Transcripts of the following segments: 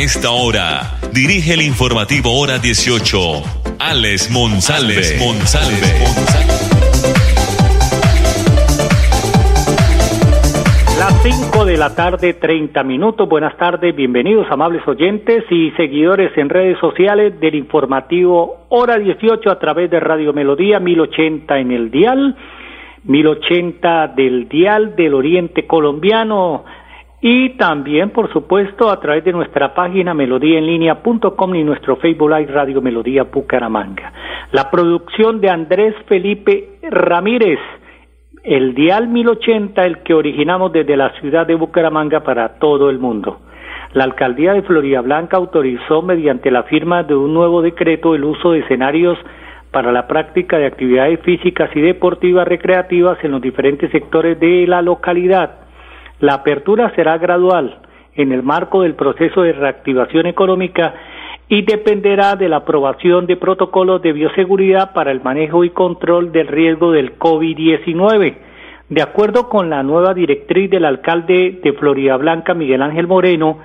A esta hora, dirige el informativo Hora 18, Alex Monsalve. Alex Monsalve. Las 5 de la tarde, 30 minutos. Buenas tardes, bienvenidos, amables oyentes y seguidores en redes sociales del informativo Hora 18 a través de Radio Melodía 1080 en el Dial, 1080 del Dial del Oriente Colombiano y también, por supuesto, a través de nuestra página melodíaenlínea.com y nuestro Facebook Live Radio Melodía Bucaramanga. La producción de Andrés Felipe Ramírez el dial 1080, el que originamos desde la ciudad de Bucaramanga para todo el mundo. La alcaldía de Florida Blanca autorizó mediante la firma de un nuevo decreto el uso de escenarios para la práctica de actividades físicas y deportivas recreativas en los diferentes sectores de la localidad. La apertura será gradual en el marco del proceso de reactivación económica y dependerá de la aprobación de protocolos de bioseguridad para el manejo y control del riesgo del COVID-19. De acuerdo con la nueva directriz del alcalde de Florida Blanca, Miguel Ángel Moreno,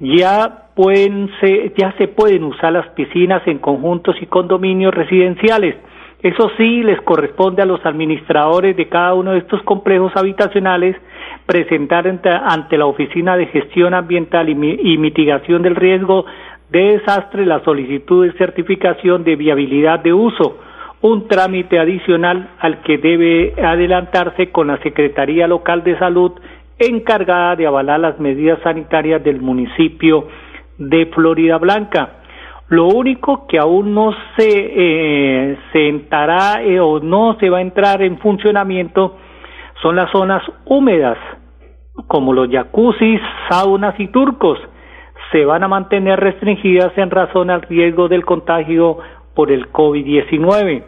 ya, pueden ya se pueden usar las piscinas en conjuntos y condominios residenciales. Eso sí, les corresponde a los administradores de cada uno de estos complejos habitacionales presentar ante, la Oficina de Gestión Ambiental y Mitigación del Riesgo de desastre la solicitud de certificación de viabilidad de uso, un trámite adicional al que debe adelantarse con la Secretaría Local de Salud encargada de avalar las medidas sanitarias del municipio de Florida Blanca. Lo único que aún no se, eh, se entrará eh, o no se va a entrar en funcionamiento son las zonas húmedas, como los jacuzzis, saunas y turcos, se van a mantener restringidas en razón al riesgo del contagio por el COVID-19.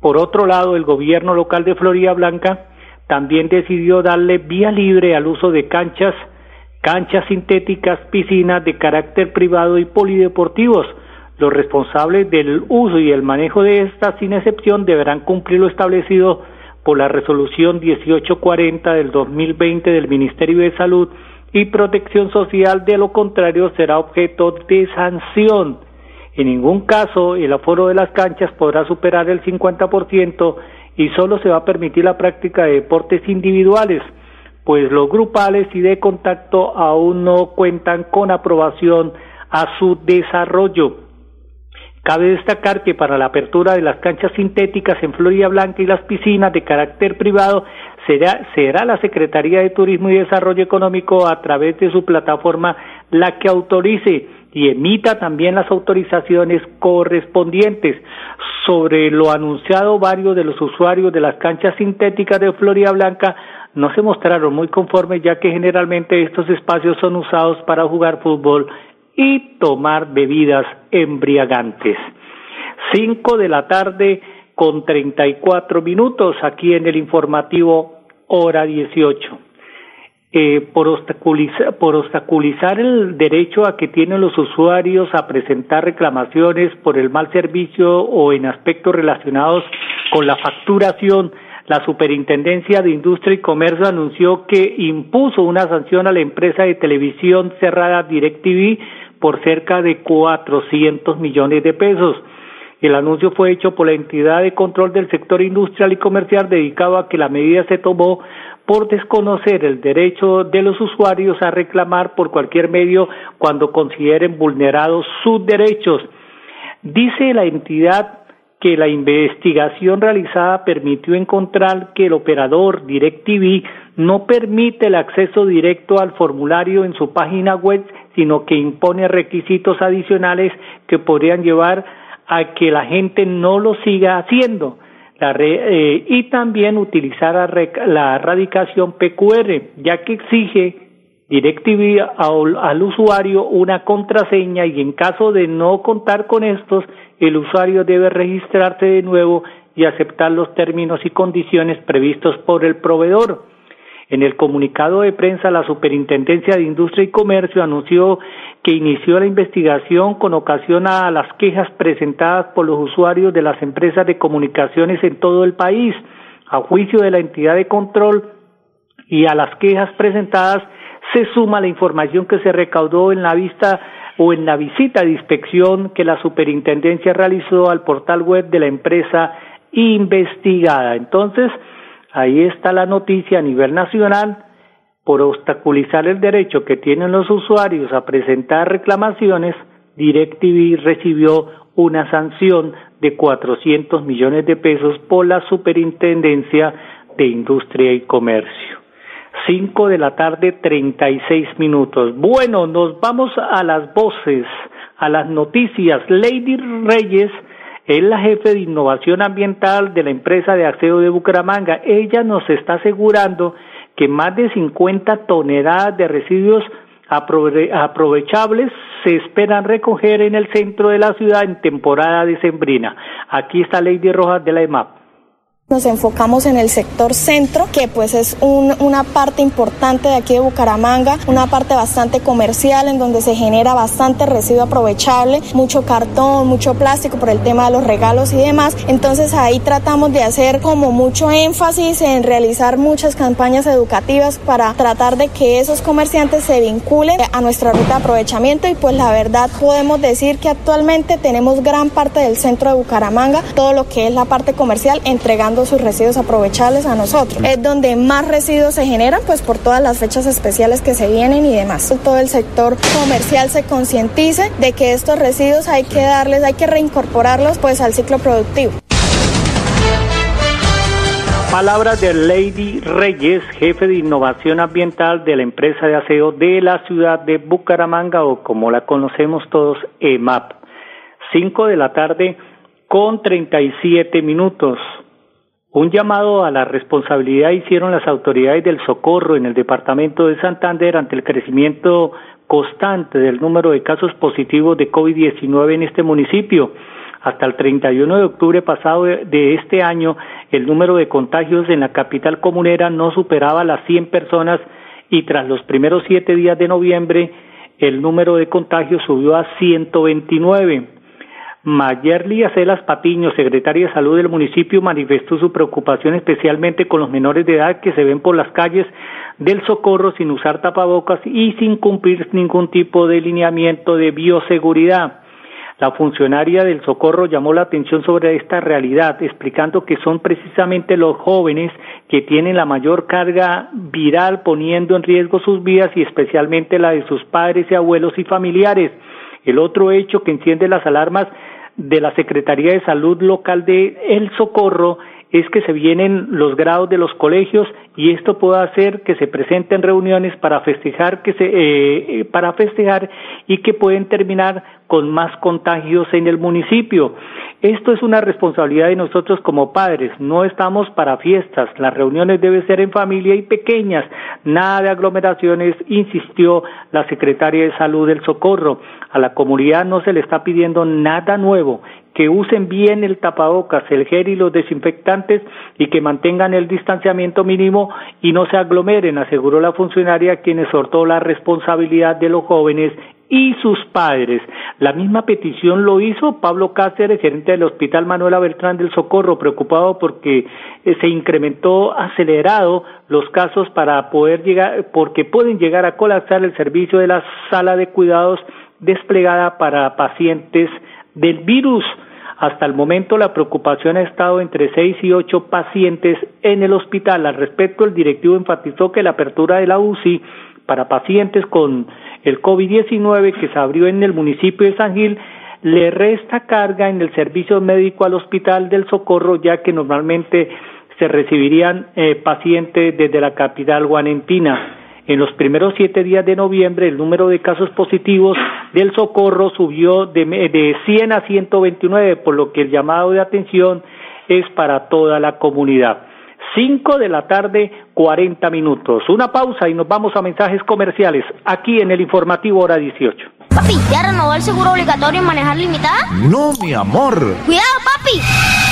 Por otro lado, el gobierno local de Florida Blanca también decidió darle vía libre al uso de canchas, canchas sintéticas, piscinas de carácter privado y polideportivos. Los responsables del uso y el manejo de estas, sin excepción, deberán cumplir lo establecido por la resolución 1840 del 2020 del Ministerio de Salud y protección social, de lo contrario será objeto de sanción. En ningún caso el aforo de las canchas podrá superar el 50% y solo se va a permitir la práctica de deportes individuales, pues los grupales y de contacto aún no cuentan con aprobación a su desarrollo. Cabe destacar que para la apertura de las canchas sintéticas en Florida Blanca y las piscinas de carácter privado será, será la Secretaría de Turismo y Desarrollo Económico a través de su plataforma la que autorice y emita también las autorizaciones correspondientes. Sobre lo anunciado, varios de los usuarios de las canchas sintéticas de Florida Blanca no se mostraron muy conformes ya que generalmente estos espacios son usados para jugar fútbol y tomar bebidas embriagantes. Cinco de la tarde con treinta y cuatro minutos aquí en el informativo hora dieciocho. Eh, por, obstaculizar, por obstaculizar el derecho a que tienen los usuarios a presentar reclamaciones por el mal servicio o en aspectos relacionados con la facturación, la Superintendencia de Industria y Comercio anunció que impuso una sanción a la empresa de televisión cerrada DirecTV por cerca de 400 millones de pesos. El anuncio fue hecho por la entidad de control del sector industrial y comercial dedicado a que la medida se tomó por desconocer el derecho de los usuarios a reclamar por cualquier medio cuando consideren vulnerados sus derechos. Dice la entidad que la investigación realizada permitió encontrar que el operador DirecTV no permite el acceso directo al formulario en su página web sino que impone requisitos adicionales que podrían llevar a que la gente no lo siga haciendo. Eh, y también utilizar la, erradicación PQR, ya que exige DirecTV al usuario una contraseña y en caso de no contar con estos, el usuario debe registrarse de nuevo y aceptar los términos y condiciones previstos por el proveedor. En el comunicado de prensa, la Superintendencia de Industria y Comercio anunció que inició la investigación con ocasión a las quejas presentadas por los usuarios de las empresas de comunicaciones en todo el país. A juicio de la entidad de control y a las quejas presentadas, se suma la información que se recaudó en la vista o en la visita de inspección que la superintendencia realizó al portal web de la empresa investigada. Entonces, Ahí está la noticia a nivel nacional. Por obstaculizar el derecho que tienen los usuarios a presentar reclamaciones, DirecTV recibió una sanción de 400 millones de pesos por la Superintendencia de Industria y Comercio. Cinco de la tarde, treinta y seis minutos. Bueno, nos vamos a las voces, a las noticias. Lady Reyes es la jefe de innovación ambiental de la empresa de aseo de Bucaramanga. Ella nos está asegurando que más de 50 toneladas de residuos aprovechables se esperan recoger en el centro de la ciudad en temporada decembrina. Aquí está Lady Rojas de la EMAP. Nos enfocamos en el sector centro, que pues es una parte importante de aquí de Bucaramanga, una parte bastante comercial en donde se genera bastante residuo aprovechable, mucho cartón, mucho plástico por el tema de los regalos y demás. Entonces ahí tratamos de hacer como mucho énfasis en realizar muchas campañas educativas para tratar de que esos comerciantes se vinculen a nuestra ruta de aprovechamiento y pues la verdad podemos decir que actualmente tenemos gran parte del centro de Bucaramanga, todo lo que es la parte comercial entregando sus residuos aprovechables a nosotros. Es donde más residuos se generan, pues por todas las fechas especiales que se vienen y demás. Todo el sector comercial se concientice de que estos residuos hay que darles, hay que reincorporarlos pues al ciclo productivo. Palabras de Lady Reyes, jefe de innovación ambiental de la empresa de aseo de la ciudad de Bucaramanga o como la conocemos todos, EMAP. Cinco de la tarde con treinta y siete minutos. Un llamado a la responsabilidad hicieron las autoridades del socorro en el departamento de Santander ante el crecimiento constante del número de casos positivos de COVID-19 en este municipio. Hasta el 31 de octubre pasado de este año, el número de contagios en la capital comunera no superaba las 100 personas y tras los primeros siete días de noviembre, el número de contagios subió a 129. Mayerly Acelas Patiño, secretaria de Salud del municipio, manifestó su preocupación especialmente con los menores de edad que se ven por las calles del Socorro sin usar tapabocas y sin cumplir ningún tipo de lineamiento de bioseguridad. La funcionaria del Socorro llamó la atención sobre esta realidad, explicando que son precisamente los jóvenes que tienen la mayor carga viral poniendo en riesgo sus vidas y especialmente la de sus padres y abuelos y familiares. El otro hecho que enciende las alarmas de la Secretaría de Salud local de El Socorro es que se vienen los grados de los colegios y esto puede hacer que se presenten reuniones para festejar que se eh, eh, para festejar y que pueden terminar con más contagios en el municipio. Esto es una responsabilidad de nosotros como padres. No estamos para fiestas. Las reuniones deben ser en familia y pequeñas. Nada de aglomeraciones, insistió la secretaria de Salud del Socorro. A la comunidad no se le está pidiendo nada nuevo que usen bien el tapabocas, el gel y los desinfectantes y que mantengan el distanciamiento mínimo y no se aglomeren, aseguró la funcionaria quien exhortó la responsabilidad de los jóvenes y sus padres. La misma petición lo hizo Pablo Cáceres, gerente del Hospital Manuela Beltrán del Socorro, preocupado porque eh, se incrementó acelerado los casos para poder llegar, porque pueden llegar a colapsar el servicio de la sala de cuidados desplegada para pacientes del virus. Hasta el momento la preocupación ha estado entre seis y ocho pacientes en el hospital. Al respecto, el directivo enfatizó que la apertura de la UCI para pacientes con el COVID-19 que se abrió en el municipio de San Gil le resta carga en el servicio médico al Hospital del Socorro, ya que normalmente se recibirían eh, pacientes desde la capital guanentina. En los primeros siete días de noviembre, el número de casos positivos del socorro subió de, de 100 a 129, por lo que el llamado de atención es para toda la comunidad. 5 de la tarde, 40 minutos. Una pausa y nos vamos a mensajes comerciales aquí en el informativo hora 18. Papi, ¿ya renovó el seguro obligatorio en manejar limitada? No, mi amor. Cuidado, papi.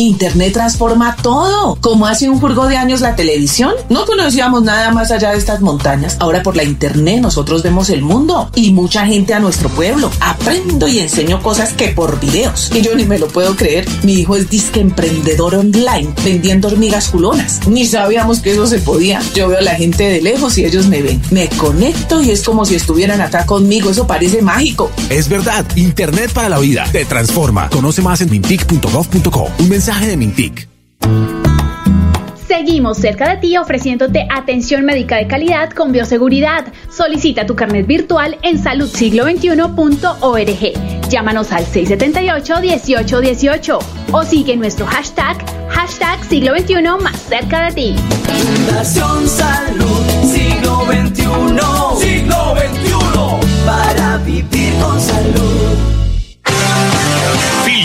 Internet transforma todo. Como hace un jurgo de años la televisión, no conocíamos nada más allá de estas montañas. Ahora por la Internet nosotros vemos el mundo y mucha gente a nuestro pueblo. Aprendo y enseño cosas que por videos. Y yo ni me lo puedo creer. Mi hijo es disque emprendedor online, vendiendo hormigas culonas. Ni sabíamos que eso se podía. Yo veo a la gente de lejos y ellos me ven. Me conecto y es como si estuvieran acá conmigo. Eso parece mágico. Es verdad. Internet para la vida. Te transforma. Conoce más en mintic.gov.co. Un mensaje de Mintic. Seguimos cerca de ti ofreciéndote atención médica de calidad con bioseguridad. Solicita tu carnet virtual en saludsiglo21.org. Llámanos al 678-1818 o sigue nuestro hashtag, hashtag siglo XXI más cerca de ti. Fundación Salud Siglo XXI. Siglo XXI. Para vivir con salud.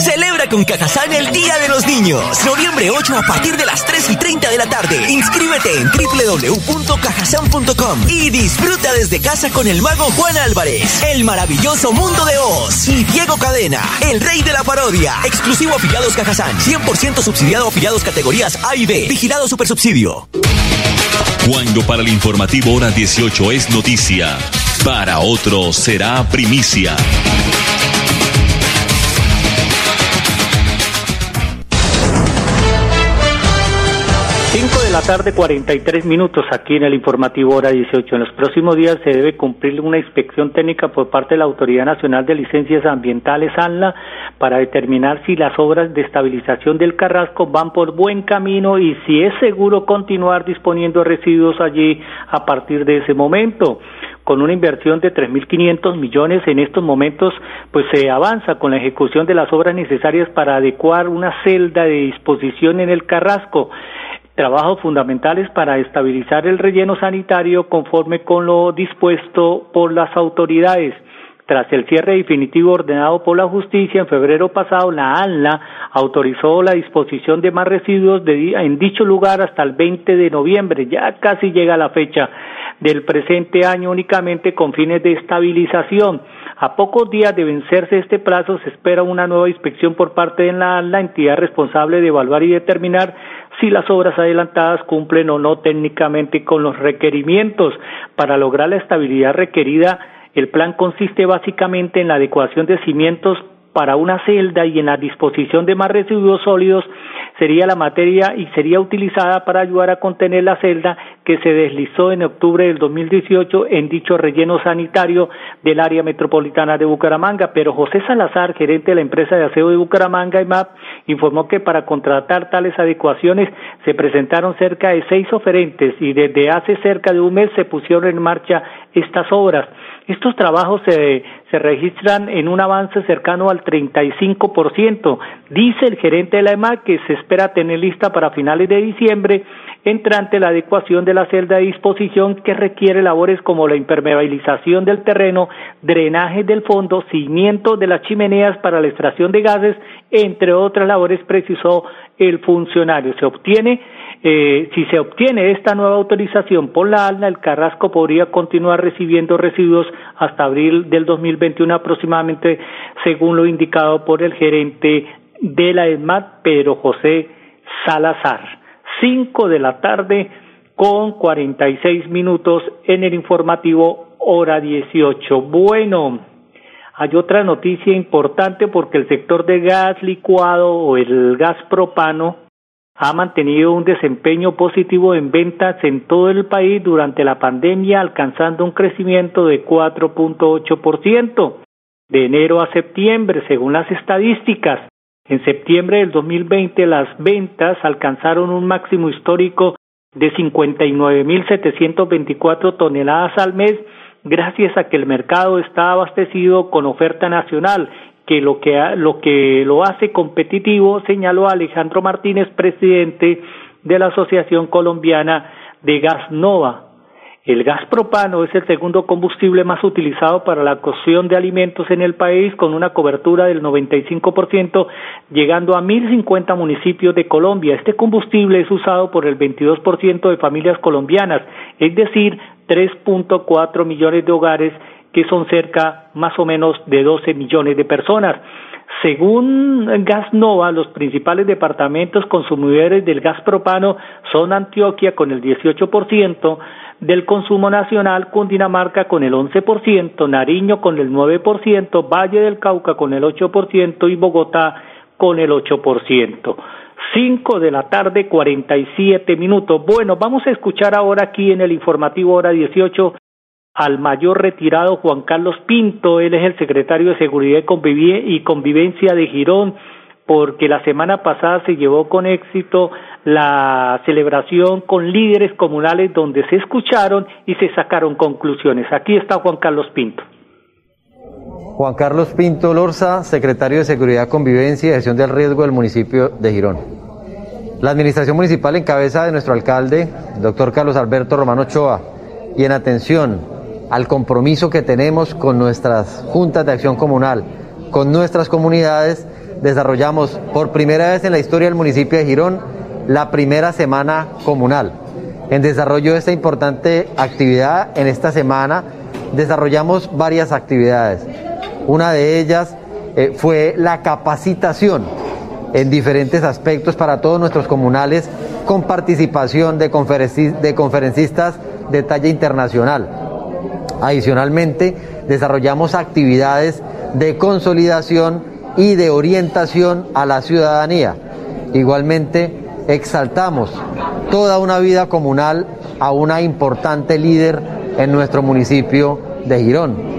Celebra con Cajazán el Día de los Niños. Noviembre 8 a partir de las 3 y 30 de la tarde. Inscríbete en www.cajazán.com y disfruta desde casa con el mago Juan Álvarez, el maravilloso mundo de Oz y Diego Cadena, el rey de la parodia. Exclusivo afiliados Cajazán. 100% subsidiado afiliados categorías A y B. Vigilado Supersubsidio. Cuando para el informativo hora 18 es noticia, para otros será primicia. Cinco de la tarde, 43 minutos aquí en el informativo hora 18. En los próximos días se debe cumplir una inspección técnica por parte de la Autoridad Nacional de Licencias Ambientales, ANLA, para determinar si las obras de estabilización del Carrasco van por buen camino y si es seguro continuar disponiendo residuos allí a partir de ese momento con una inversión de 3.500 millones en estos momentos, pues se avanza con la ejecución de las obras necesarias para adecuar una celda de disposición en el Carrasco trabajos fundamentales para estabilizar el relleno sanitario conforme con lo dispuesto por las autoridades. Tras el cierre definitivo ordenado por la justicia en febrero pasado, la ANLA autorizó la disposición de más residuos en dicho lugar hasta el 20 de noviembre. Ya casi llega la fecha del presente año únicamente con fines de estabilización. A pocos días de vencerse este plazo se espera una nueva inspección por parte de la, la entidad responsable de evaluar y determinar si las obras adelantadas cumplen o no técnicamente con los requerimientos. Para lograr la estabilidad requerida, el plan consiste básicamente en la adecuación de cimientos para una celda y en la disposición de más residuos sólidos sería la materia y sería utilizada para ayudar a contener la celda que se deslizó en octubre del 2018 en dicho relleno sanitario del área metropolitana de Bucaramanga. Pero José Salazar, gerente de la empresa de aseo de Bucaramanga, IMAP, informó que para contratar tales adecuaciones se presentaron cerca de seis oferentes y desde hace cerca de un mes se pusieron en marcha estas obras. Estos trabajos se, se registran en un avance cercano al 35%. Dice el gerente de la EMA que se espera tener lista para finales de diciembre entrante la adecuación de la celda de disposición que requiere labores como la impermeabilización del terreno, drenaje del fondo, cimiento de las chimeneas para la extracción de gases, entre otras labores, precisó el funcionario. Se obtiene eh, si se obtiene esta nueva autorización por la ALNA, el Carrasco podría continuar recibiendo residuos hasta abril del 2021 aproximadamente, según lo indicado por el gerente de la ESMAD, Pedro José Salazar. Cinco de la tarde con cuarenta y seis minutos en el informativo hora dieciocho. Bueno, hay otra noticia importante porque el sector de gas licuado o el gas propano ha mantenido un desempeño positivo en ventas en todo el país durante la pandemia, alcanzando un crecimiento de 4.8% de enero a septiembre, según las estadísticas. En septiembre del 2020 las ventas alcanzaron un máximo histórico de 59.724 toneladas al mes, gracias a que el mercado está abastecido con oferta nacional que lo que, lo que lo hace competitivo, señaló Alejandro Martínez, presidente de la Asociación Colombiana de Gas Nova. El gas propano es el segundo combustible más utilizado para la cocción de alimentos en el país, con una cobertura del 95%, llegando a 1.050 municipios de Colombia. Este combustible es usado por el 22% de familias colombianas, es decir, 3.4 millones de hogares que son cerca más o menos de 12 millones de personas. Según Gas Nova, los principales departamentos consumidores del gas propano son Antioquia con el 18% del consumo nacional, Cundinamarca con el 11%, Nariño con el 9%, Valle del Cauca con el 8% y Bogotá con el 8%. Cinco de la tarde, 47 minutos. Bueno, vamos a escuchar ahora aquí en el informativo hora 18 al mayor retirado Juan Carlos Pinto, él es el secretario de Seguridad y Convivencia de Girón, porque la semana pasada se llevó con éxito la celebración con líderes comunales donde se escucharon y se sacaron conclusiones. Aquí está Juan Carlos Pinto. Juan Carlos Pinto Lorza, secretario de Seguridad, Convivencia y Gestión del Riesgo del municipio de Girón. La administración municipal en cabeza de nuestro alcalde, doctor Carlos Alberto Romano Ochoa, y en atención al compromiso que tenemos con nuestras juntas de acción comunal, con nuestras comunidades, desarrollamos por primera vez en la historia del municipio de Girón la primera semana comunal. En desarrollo de esta importante actividad, en esta semana, desarrollamos varias actividades. Una de ellas eh, fue la capacitación en diferentes aspectos para todos nuestros comunales con participación de, de conferencistas de talla internacional. Adicionalmente, desarrollamos actividades de consolidación y de orientación a la ciudadanía. Igualmente, exaltamos toda una vida comunal a una importante líder en nuestro municipio de Girón.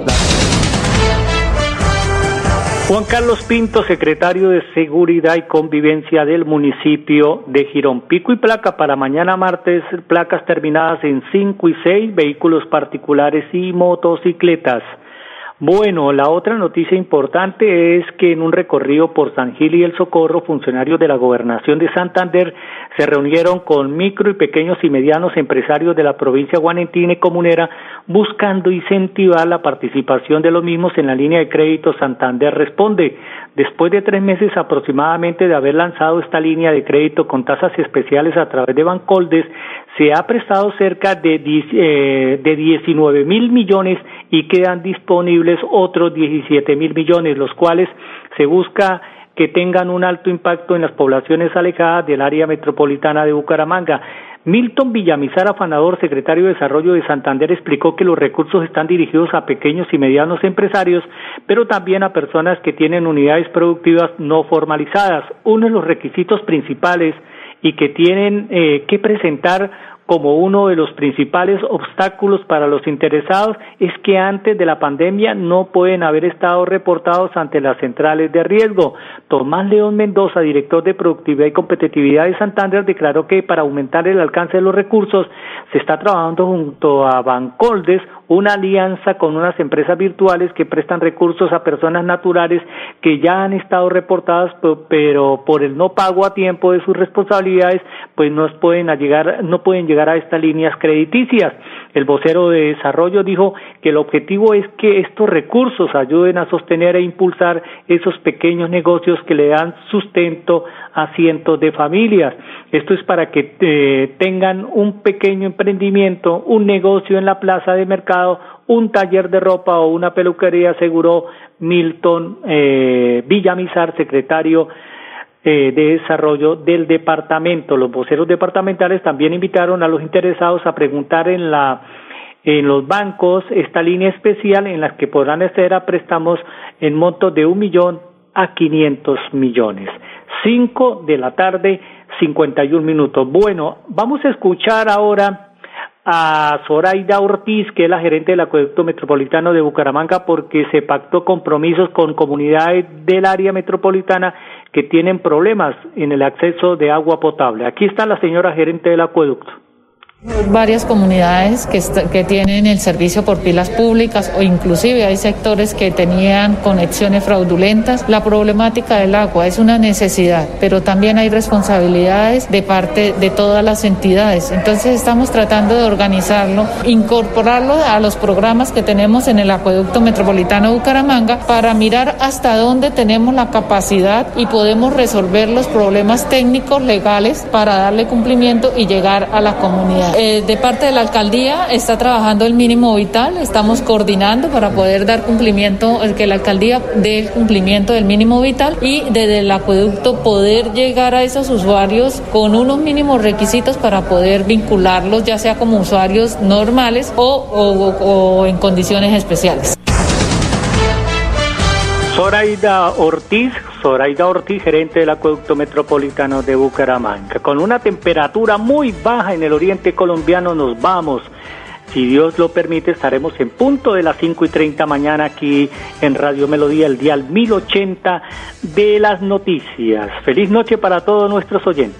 Juan Carlos Pinto, secretario de Seguridad y Convivencia del municipio de Girón. Pico y placa para mañana martes, placas terminadas en 5 y 6, vehículos particulares y motocicletas. Bueno, la otra noticia importante es que en un recorrido por San Gil y el Socorro, funcionarios de la Gobernación de Santander se reunieron con micro y pequeños y medianos empresarios de la provincia guanentina y comunera buscando incentivar la participación de los mismos en la línea de crédito Santander Responde. Después de tres meses aproximadamente de haber lanzado esta línea de crédito con tasas especiales a través de Bancoldes, se ha prestado cerca de, eh, de 19 mil millones y quedan disponibles otros 17 mil millones, los cuales se busca que tengan un alto impacto en las poblaciones alejadas del área metropolitana de Bucaramanga. Milton Villamizar, afanador, secretario de Desarrollo de Santander, explicó que los recursos están dirigidos a pequeños y medianos empresarios, pero también a personas que tienen unidades productivas no formalizadas. Uno de los requisitos principales y que tienen eh, que presentar como uno de los principales obstáculos para los interesados es que antes de la pandemia no pueden haber estado reportados ante las centrales de riesgo. Tomás León Mendoza, director de Productividad y Competitividad de Santander, declaró que para aumentar el alcance de los recursos se está trabajando junto a Bancoldes una alianza con unas empresas virtuales que prestan recursos a personas naturales que ya han estado reportadas, pero por el no pago a tiempo de sus responsabilidades, pues no pueden llegar, no pueden llegar a estas líneas crediticias. El vocero de desarrollo dijo que el objetivo es que estos recursos ayuden a sostener e impulsar esos pequeños negocios que le dan sustento a cientos de familias. Esto es para que eh, tengan un pequeño emprendimiento, un negocio en la plaza de mercado, un taller de ropa o una peluquería, aseguró Milton eh, Villamizar, secretario eh, de desarrollo del departamento. Los voceros departamentales también invitaron a los interesados a preguntar en la en los bancos esta línea especial en la que podrán acceder a préstamos en monto de un millón a quinientos millones. Cinco de la tarde, cincuenta y un minutos. Bueno, vamos a escuchar ahora a Zoraida Ortiz, que es la gerente del Acueducto Metropolitano de Bucaramanga, porque se pactó compromisos con comunidades del área metropolitana que tienen problemas en el acceso de agua potable. Aquí está la señora gerente del acueducto. Varias comunidades que, tienen el servicio por pilas públicas o inclusive hay sectores que tenían conexiones fraudulentas. La problemática del agua es una necesidad, pero también hay responsabilidades de parte de todas las entidades. Entonces estamos tratando de organizarlo, incorporarlo a los programas que tenemos en el Acueducto Metropolitano Bucaramanga para mirar hasta dónde tenemos la capacidad y podemos resolver los problemas técnicos legales para darle cumplimiento y llegar a la comunidad. Eh, de parte de la alcaldía está trabajando el mínimo vital, estamos coordinando para poder dar cumplimiento, que la alcaldía dé el cumplimiento del mínimo vital y desde el acueducto poder llegar a esos usuarios con unos mínimos requisitos para poder vincularlos, ya sea como usuarios normales o en condiciones especiales. Zoraida Ortiz, Zoraida Ortiz, gerente del acueducto metropolitano de Bucaramanga. Con una temperatura muy baja en el oriente colombiano nos vamos. Si Dios lo permite, estaremos en punto de las 5 y 30 mañana aquí en Radio Melodía, el día 1080 de las noticias. Feliz noche para todos nuestros oyentes.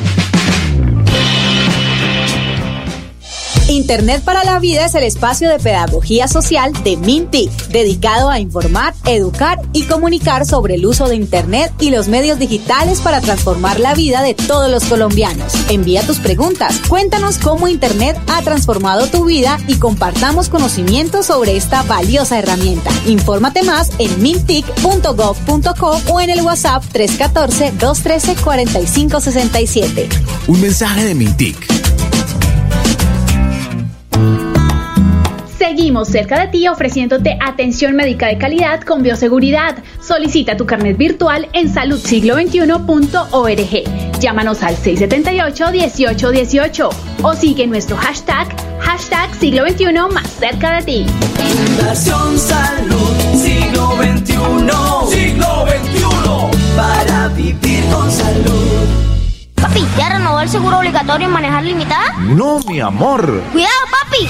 Internet para la Vida es el espacio de pedagogía social de Mintic, dedicado a informar, educar y comunicar sobre el uso de Internet y los medios digitales para transformar la vida de todos los colombianos. Envía tus preguntas, cuéntanos cómo Internet ha transformado tu vida y compartamos conocimientos sobre esta valiosa herramienta. Infórmate más en mintic.gov.co o en el WhatsApp 314-213-4567. Un mensaje de Mintic. Seguimos cerca de ti ofreciéndote atención médica de calidad con bioseguridad. Solicita tu carnet virtual en saludsiglo21.org. Llámanos al 678-1818 o sigue nuestro hashtag, hashtag siglo XXI más cerca de ti. Fundación Salud Siglo XXI. Siglo XXI. Para vivir con salud. Papi, ¿ya renovó el seguro obligatorio en manejar limitada? No, mi amor. Cuidado, papi.